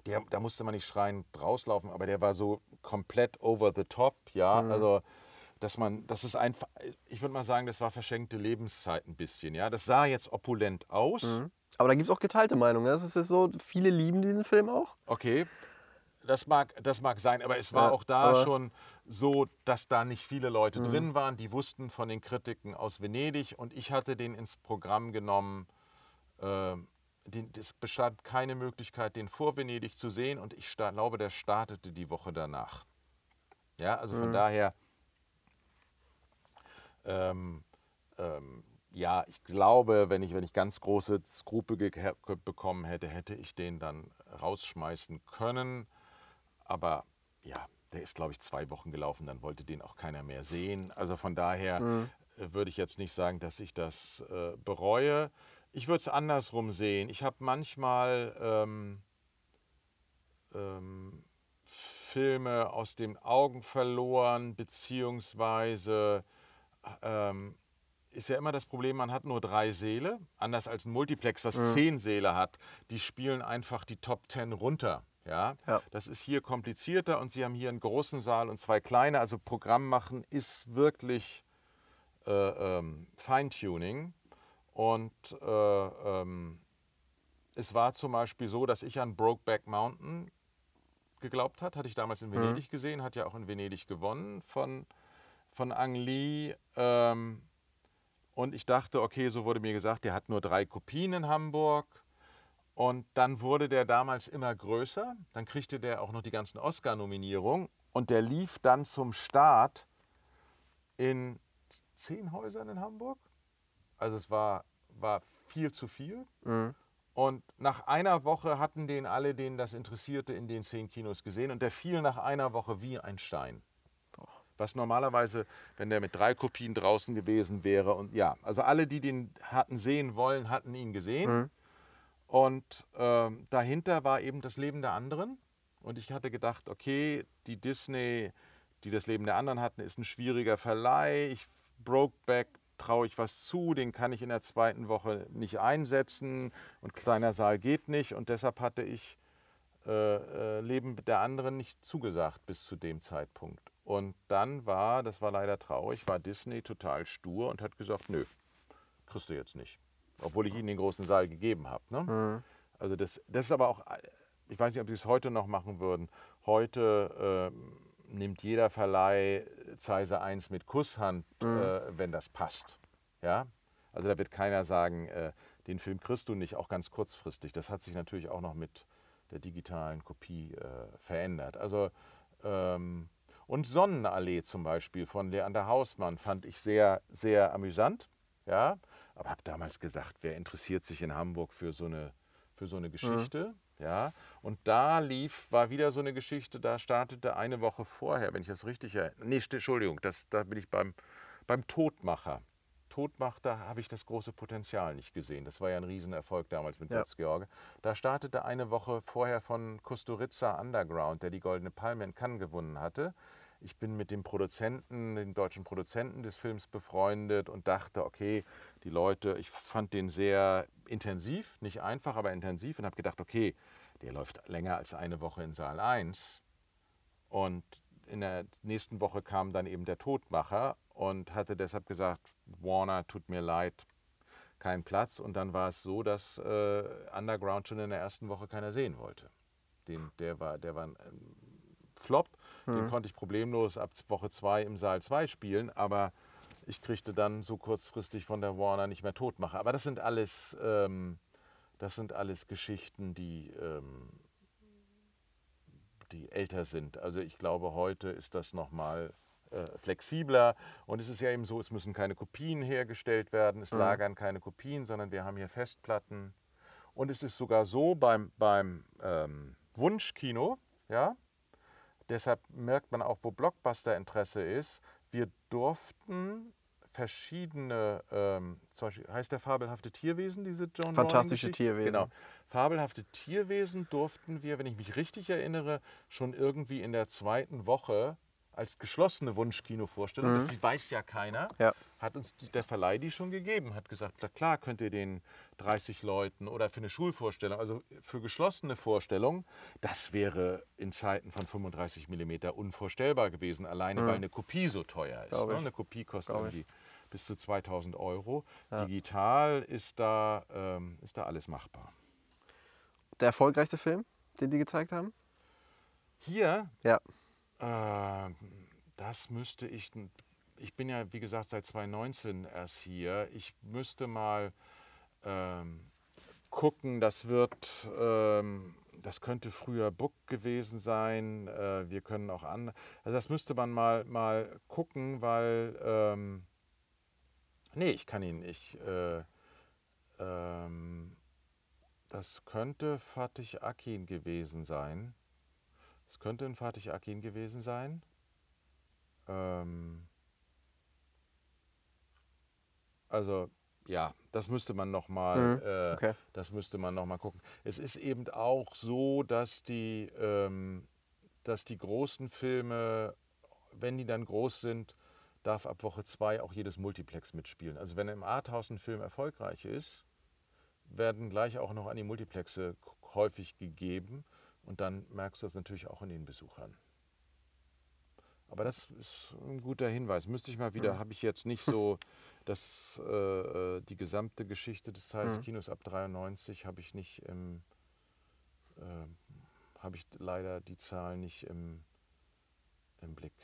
der, da musste man nicht schreiend rauslaufen, aber der war so komplett over the top, ja. Mhm. Also, dass man, das ist einfach, ich würde mal sagen, das war verschenkte Lebenszeit ein bisschen, ja. Das sah jetzt opulent aus. Mhm. Aber da gibt es auch geteilte Meinungen. ne? Das ist so, viele lieben diesen Film auch. Okay, das mag, das mag sein, aber es war Ja, auch da schon so, dass da nicht viele Leute Mhm. drin waren. Die wussten von den Kritiken aus Venedig und ich hatte den ins Programm genommen. Ähm, es bestand keine Möglichkeit, den vor Venedig zu sehen und ich glaube, der startete die Woche danach. Ja, also von Mhm. daher, ähm, ähm, ja, ich glaube, wenn ich, wenn ich ganz große Skrupel bekommen hätte, hätte ich den dann rausschmeißen können. Aber ja, der ist, glaube ich, zwei Wochen gelaufen, dann wollte den auch keiner mehr sehen. Also von daher Mhm. äh, würde ich jetzt nicht sagen, dass ich das äh, bereue. Ich würde es andersrum sehen. Ich habe manchmal ähm, ähm, Filme aus den Augen verloren, beziehungsweise ähm, ist ja immer das Problem, man hat nur drei Säle, anders als ein Multiplex, was Mhm. zehn Säle hat. Die spielen einfach die Top Ten runter. Ja? Ja. Das ist hier komplizierter und sie haben hier einen großen Saal und zwei kleine. Also Programm machen ist wirklich äh, ähm, Feintuning. Und äh, ähm, es war zum Beispiel so, dass ich an Brokeback Mountain geglaubt hat, hatte ich damals in Mhm. Venedig gesehen, hat ja auch in Venedig gewonnen von, von Ang Lee. Ähm, und ich dachte, okay, so wurde mir gesagt, der hat nur drei Kopien in Hamburg. Und dann wurde der damals immer größer. Dann kriegte der auch noch die ganzen Oscar-Nominierungen. Und der lief dann zum Start in zehn Häusern in Hamburg. Also es war, war viel zu viel. Mhm. Und nach einer Woche hatten den alle, denen das interessierte, in den zehn Kinos gesehen. Und der fiel nach einer Woche wie ein Stein. Was normalerweise, wenn der mit drei Kopien draußen gewesen wäre. Und ja, also alle, die den hatten sehen wollen, hatten ihn gesehen. Mhm. Und ähm, dahinter war eben das Leben der anderen. Und ich hatte gedacht, okay, die Disney, die das Leben der anderen hatten, ist ein schwieriger Verleih. Ich Brokeback traue ich was zu, den kann ich in der zweiten Woche nicht einsetzen und kleiner Saal geht nicht. Und deshalb hatte ich äh, äh, Leben der anderen nicht zugesagt bis zu dem Zeitpunkt. Und dann war, das war leider traurig, war Disney total stur und hat gesagt, nö, kriegst du jetzt nicht. Obwohl ich ihnen den großen Saal gegeben habe. Ne? Mhm. Also das, das ist aber auch, ich weiß nicht, ob sie es heute noch machen würden. Heute ähm, nimmt jeder Verleih Zeise 1 mit Kusshand, äh, wenn das passt. Ja? Also da wird keiner sagen, äh, den Film kriegst du nicht, auch ganz kurzfristig. Das hat sich natürlich auch noch mit der digitalen Kopie äh, verändert. Also ähm, und Sonnenallee zum Beispiel von Leander Hausmann fand ich sehr, sehr amüsant. Ja, aber habe damals gesagt, wer interessiert sich in Hamburg für so eine, für so eine Geschichte? Ja, und da lief, war wieder so eine Geschichte, da startete eine Woche vorher, wenn ich das richtig erinnere. Nee, Entschuldigung, das, da bin ich beim, beim Todmacher. Todmacher, habe ich das große Potenzial nicht gesehen. Das war ja ein Riesenerfolg damals mit Ja. George. Da startete eine Woche vorher von Kusturica Underground, der die Goldene Palme in Cannes gewonnen hatte. Ich bin mit dem Produzenten, dem deutschen Produzenten des Films befreundet und dachte, okay, die Leute, ich fand den sehr intensiv, nicht einfach, aber intensiv und habe gedacht, okay, der läuft länger als eine Woche in Saal 1. Und in der nächsten Woche kam dann eben der Todmacher und hatte deshalb gesagt, Warner, tut mir leid, kein Platz. Und dann war es so, dass äh, Underground schon in der ersten Woche keiner sehen wollte. Den, der, war, der war ein Flop. Den konnte ich problemlos ab Woche 2 im Saal 2 spielen, aber ich kriegte dann so kurzfristig von der Warner nicht mehr Todmacher. Aber das sind alles, ähm, das sind alles Geschichten, die, ähm, die älter sind. Also ich glaube, heute ist das nochmal äh, flexibler. Und es ist ja eben so, es müssen keine Kopien hergestellt werden, es lagern keine Kopien, sondern wir haben hier Festplatten. Und es ist sogar so beim, beim ähm, Wunschkino, ja, deshalb merkt man auch, wo Blockbuster-Interesse ist. Wir durften verschiedene, ähm, zum Beispiel, heißt der fabelhafte Tierwesen, diese John Fantastische? Tierwesen. Genau. Fabelhafte Tierwesen durften wir, wenn ich mich richtig erinnere, schon irgendwie in der zweiten Woche als geschlossene Wunschkino-Vorstellung, das weiß ja keiner, Ja. hat uns der Verleih die schon gegeben, hat gesagt, klar könnt ihr den 30 Leuten oder für eine Schulvorstellung, also für geschlossene Vorstellungen, das wäre in Zeiten von 35 mm unvorstellbar gewesen, alleine weil eine Kopie so teuer ist. Ne? ich. Eine Kopie kostet Glaub ich. irgendwie bis zu 2000 Euro. Digital ist da, ähm, ist da alles machbar. Der erfolgreichste Film, den die gezeigt haben? Hier Ja. Äh, das müsste ich. Ich bin ja, wie gesagt, seit 2019 erst hier. Ich müsste mal ähm, gucken. Das wird. Ähm, das könnte früher Book gewesen sein. Äh, wir können auch an. Also das müsste man mal, mal gucken, weil. Ähm, nee, ich kann ihn nicht. Äh, ähm, das könnte Fatih Akin gewesen sein. Es könnte ein Fatih Akin gewesen sein. Ähm, also ja, das müsste man noch mal, Mhm, äh, okay. das müsste man noch mal gucken. Es ist eben auch so, dass die, ähm, dass die großen Filme, wenn die dann groß sind, darf ab Woche zwei auch jedes Multiplex mitspielen. Also wenn im Arthouse ein Film erfolgreich ist, werden gleich auch noch an die Multiplexe häufig gegeben und dann merkst du das natürlich auch in den Besuchern. Aber das ist ein guter Hinweis. Müsste ich mal wieder, habe ich jetzt nicht so, das, äh, äh, die gesamte Geschichte des Zeiss-Kinos ab 93 habe ich nicht im, äh, habe ich leider die Zahlen nicht im, im Blick.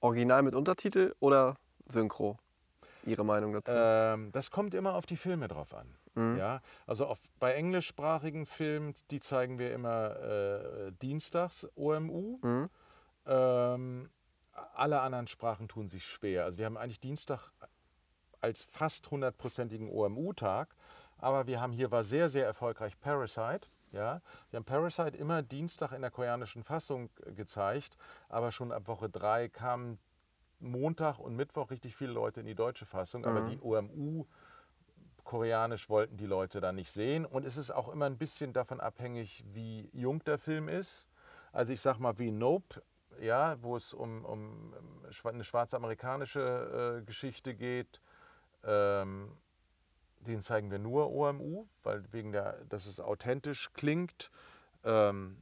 Original mit Untertitel oder Synchro? Ihre Meinung dazu? Ähm, das kommt immer auf die Filme drauf an. Ja, also auf, bei englischsprachigen Filmen, die zeigen wir immer äh, dienstags OMU. Ähm, alle anderen Sprachen tun sich schwer. Also wir haben eigentlich Dienstag als fast hundertprozentigen OMU-Tag, aber wir haben hier war sehr, sehr erfolgreich Parasite. Ja, wir haben Parasite immer Dienstag in der koreanischen Fassung gezeigt, aber schon ab Woche drei kamen Montag und Mittwoch richtig viele Leute in die deutsche Fassung, aber die OMU koreanisch wollten die Leute da nicht sehen. Und es ist auch immer ein bisschen davon abhängig, wie jung der Film ist. Also ich sag mal wie Nope, ja, wo es um, um eine schwarze amerikanische äh, Geschichte geht. Ähm, den zeigen wir nur OMU, weil wegen der, dass es authentisch klingt. Ähm,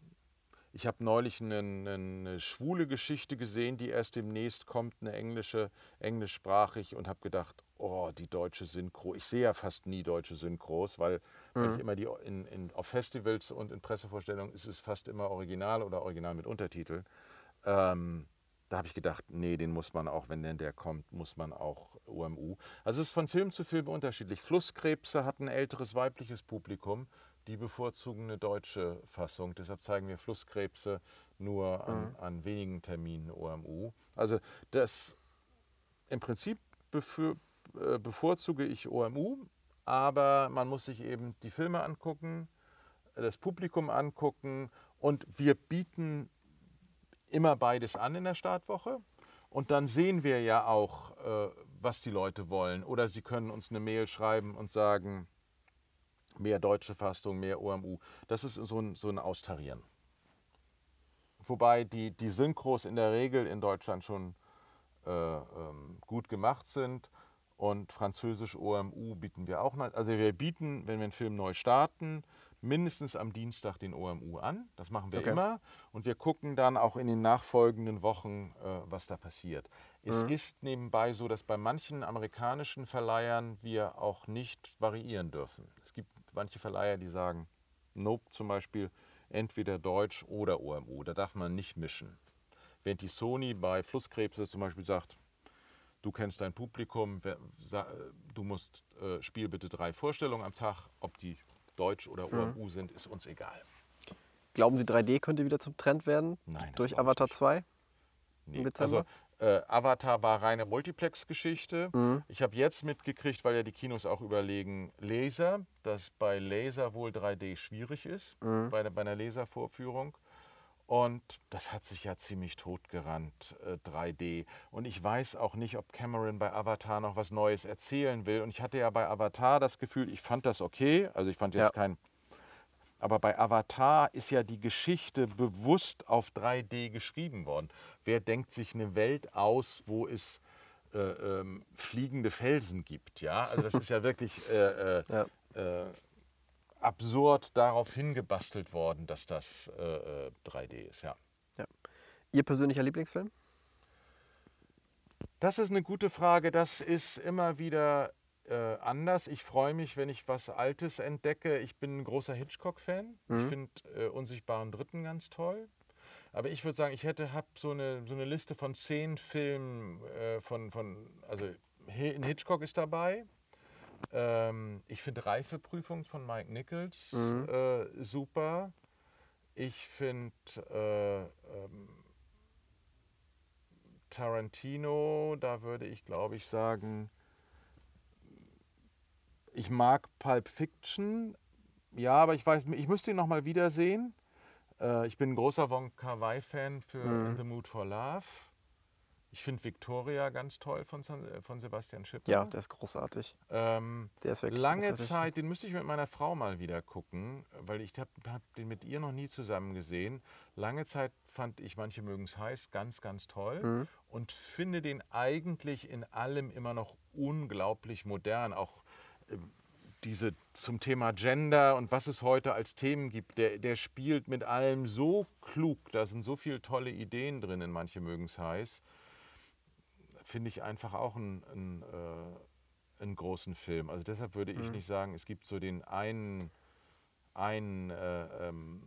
ich habe neulich eine, eine, schwule Geschichte gesehen, die erst demnächst kommt, eine englische, englischsprachig und habe gedacht, oh, die deutsche Synchro. Ich sehe ja fast nie deutsche Synchros, weil wenn ich immer die in, in, auf Festivals und in Pressevorstellungen ist es fast immer Original oder Original mit Untertiteln. Ähm, da habe ich gedacht, nee, den muss man auch, wenn denn der kommt, muss man auch OMU. Also es ist von Film zu Film unterschiedlich. Flusskrebse hat ein älteres weibliches Publikum, die bevorzugen eine deutsche Fassung. Deshalb zeigen wir Flusskrebse nur an, an wenigen Terminen OMU. Also das im Prinzip befür, äh, bevorzuge ich OMU, aber man muss sich eben die Filme angucken, das Publikum angucken und wir bieten immer beides an in der Startwoche. Und dann sehen wir ja auch, äh, was die Leute wollen. Oder sie können uns eine Mail schreiben und sagen, mehr deutsche Fassung, mehr OMU. Das ist so ein, so ein Austarieren. Wobei die, die Synchros in der Regel in Deutschland schon äh, ähm, gut gemacht sind. Und Französisch OMU bieten wir auch noch. Also wir bieten, wenn wir einen Film neu starten, mindestens am Dienstag den OMU an. Das machen wir Okay. immer. Und wir gucken dann auch in den nachfolgenden Wochen, äh, was da passiert. Es ist nebenbei so, dass bei manchen amerikanischen Verleihern wir auch nicht variieren dürfen. Gibt manche Verleiher, die sagen, Nope zum Beispiel, entweder Deutsch oder OMU. Da darf man nicht mischen. Während die Sony bei Flusskrebse zum Beispiel sagt, du kennst dein Publikum, du musst äh, spiel bitte drei Vorstellungen am Tag, ob die Deutsch oder OMU sind, ist uns egal. Glauben Sie, 3D könnte wieder zum Trend werden? Nein, Durch Avatar nicht. 2? Nee. Dezember? Also äh, Avatar war reine Multiplex-Geschichte. Mhm. Ich habe jetzt mitgekriegt, weil ja die Kinos auch überlegen, Laser, dass bei Laser wohl 3D schwierig ist, Mhm. bei, bei einer Laservorführung. Und das hat sich ja ziemlich totgerannt, äh, 3D. Und ich weiß auch nicht, ob Cameron bei Avatar noch was Neues erzählen will. Und ich hatte ja bei Avatar das Gefühl, ich fand das okay. Also ich fand jetzt Ja. kein aber bei Avatar ist ja die Geschichte bewusst auf 3D geschrieben worden. Wer denkt sich eine Welt aus, wo es äh, ähm, fliegende Felsen gibt? Ja, also das ist ja wirklich äh, äh, Ja. äh, absurd darauf hingebastelt worden, dass das äh, äh, 3D ist. Ja. ja. Ihr persönlicher Lieblingsfilm? Das ist eine gute Frage. Das ist immer wieder äh, anders. Ich freue mich, wenn ich was Altes entdecke. Ich bin ein großer Hitchcock-Fan. Ich finde äh, Unsichtbaren Dritten ganz toll. Aber ich würde sagen, ich hätte hab so eine, so eine Liste von zehn Filmen äh, von, von, also Hitchcock ist dabei. Ähm, ich finde Reifeprüfung von Mike Nichols äh, super. Ich finde äh, ähm, Tarantino, da würde ich glaube ich sagen, ich mag Pulp Fiction. Ja, aber ich weiß, ich müsste ihn noch mal wiedersehen. Äh, ich bin ein großer Wong Kar-wai-Fan für In the Mood for Love. Ich finde Victoria ganz toll von, äh, von Sebastian Schipper. Ja, der ist großartig. Ähm, Der ist wirklich lange großartig. Zeit, den müsste ich mit meiner Frau mal wieder gucken, weil ich habe hab den mit ihr noch nie zusammen gesehen. Lange Zeit fand ich, manche mögen es heiß, ganz, ganz toll Mhm. und finde den eigentlich in allem immer noch unglaublich modern. Auch diese zum Thema Gender und was es heute als Themen gibt, der, der spielt mit allem so klug, da sind so viele tolle Ideen drin in manche mögen es heiß finde ich einfach auch einen, einen, äh, einen großen Film. Also deshalb würde ich nicht sagen, es gibt so den einen, einen äh, ähm,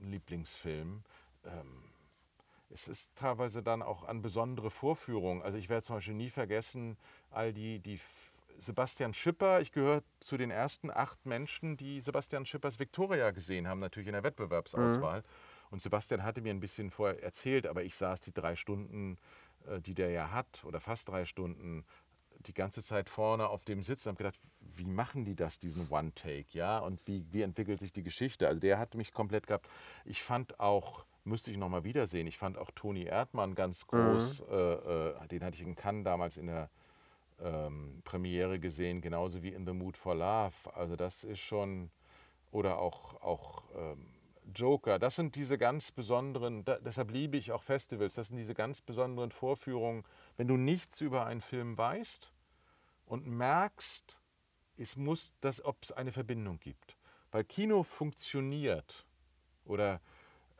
Lieblingsfilm. Ähm, es ist teilweise dann auch an besondere Vorführungen. Also ich werde zum Beispiel nie vergessen, all die, die Sebastian Schipper, ich gehöre zu den ersten acht Menschen, die Sebastian Schippers Victoria gesehen haben, natürlich in der Wettbewerbsauswahl. Und Sebastian hatte mir ein bisschen vorher erzählt, aber ich saß die drei Stunden, äh, die der ja hat, oder fast drei Stunden, die ganze Zeit vorne auf dem Sitz und habe gedacht, wie machen die das, diesen One-Take, ja? Und wie, wie entwickelt sich die Geschichte? Also der hat mich komplett gehabt. Ich fand auch, müsste ich nochmal wiedersehen, ich fand auch Toni Erdmann ganz groß. Äh, äh, den hatte ich in Cannes damals in der ähm, Premiere gesehen, genauso wie In the Mood for Love. Also das ist schon, oder auch, auch ähm, Joker, das sind diese ganz besonderen, da, deshalb liebe ich auch Festivals, das sind diese ganz besonderen Vorführungen, wenn du nichts über einen Film weißt und merkst, es muss, dass, ob es eine Verbindung gibt. Weil Kino funktioniert oder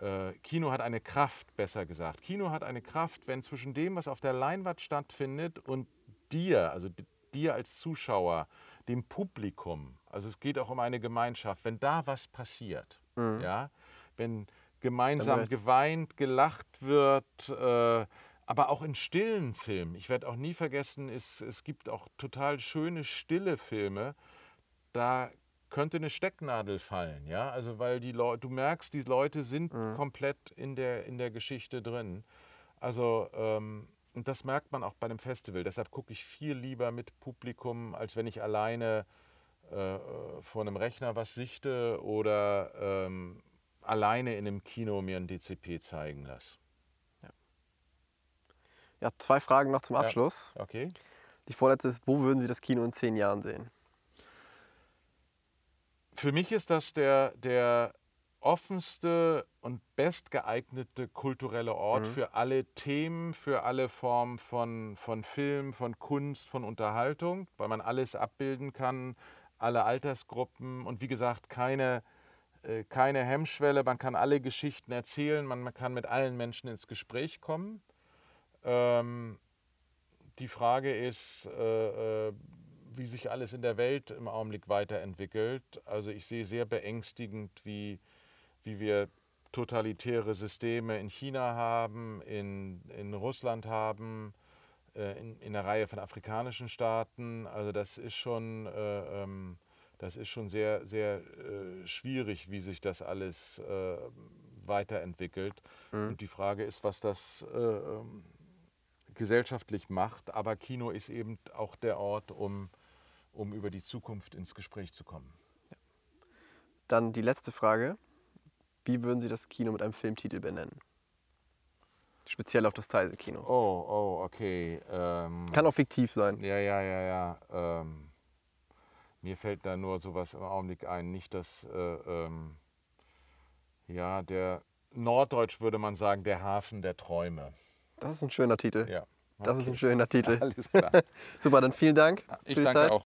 äh, Kino hat eine Kraft, besser gesagt. Kino hat eine Kraft, wenn zwischen dem, was auf der Leinwand stattfindet und dir, also dir als Zuschauer, dem Publikum, also es geht auch um eine Gemeinschaft, wenn da was passiert, ja, wenn gemeinsam geweint, gelacht wird, äh, aber auch in stillen Filmen. Ich werde auch nie vergessen, es, es gibt auch total schöne stille Filme, da könnte eine Stecknadel fallen, ja, also weil die Leute, du merkst, die Leute sind komplett in der, in der Geschichte drin. Also ähm, und das merkt man auch bei einem Festival. Deshalb gucke ich viel lieber mit Publikum, als wenn ich alleine äh, vor einem Rechner was sichte oder ähm, alleine in einem Kino mir ein DCP zeigen lasse. Ja, zwei Fragen noch zum Ja. Abschluss. Okay? Die vorletzte ist, wo würden Sie das Kino in zehn Jahren sehen? Für mich ist das der, der offenste und bestgeeignete kulturelle Ort für alle Themen, für alle Formen von, von Film, von Kunst, von Unterhaltung, weil man alles abbilden kann, alle Altersgruppen und wie gesagt, keine, äh, keine Hemmschwelle, man kann alle Geschichten erzählen, man, man kann mit allen Menschen ins Gespräch kommen. Ähm, die Frage ist, äh, äh, wie sich alles in der Welt im Augenblick weiterentwickelt. Also ich sehe sehr beängstigend, wie, wie wir totalitäre Systeme in China haben, in, in Russland haben, äh, in, in einer Reihe von afrikanischen Staaten. Also das ist schon, äh, ähm, das ist schon sehr, sehr äh, schwierig, wie sich das alles äh, weiterentwickelt. Mhm. Und die Frage ist, was das äh, ähm, gesellschaftlich macht. Aber Kino ist eben auch der Ort, um, um über die Zukunft ins Gespräch zu kommen. Dann die letzte Frage. Wie würden Sie das Kino mit einem Filmtitel benennen? Speziell auf das Teise-Kino. Oh, oh, okay. Ähm, Kann auch fiktiv sein. Ja, ja, ja, ja. Ähm, mir fällt da nur sowas im Augenblick ein. Nicht das, äh, ähm, ja, der Norddeutsch würde man sagen, der Hafen der Träume. Das ist ein schöner Titel. Ja. Das ist ein schöner Titel. Alles klar. Super, dann vielen Dank. Ich danke Zeit. auch.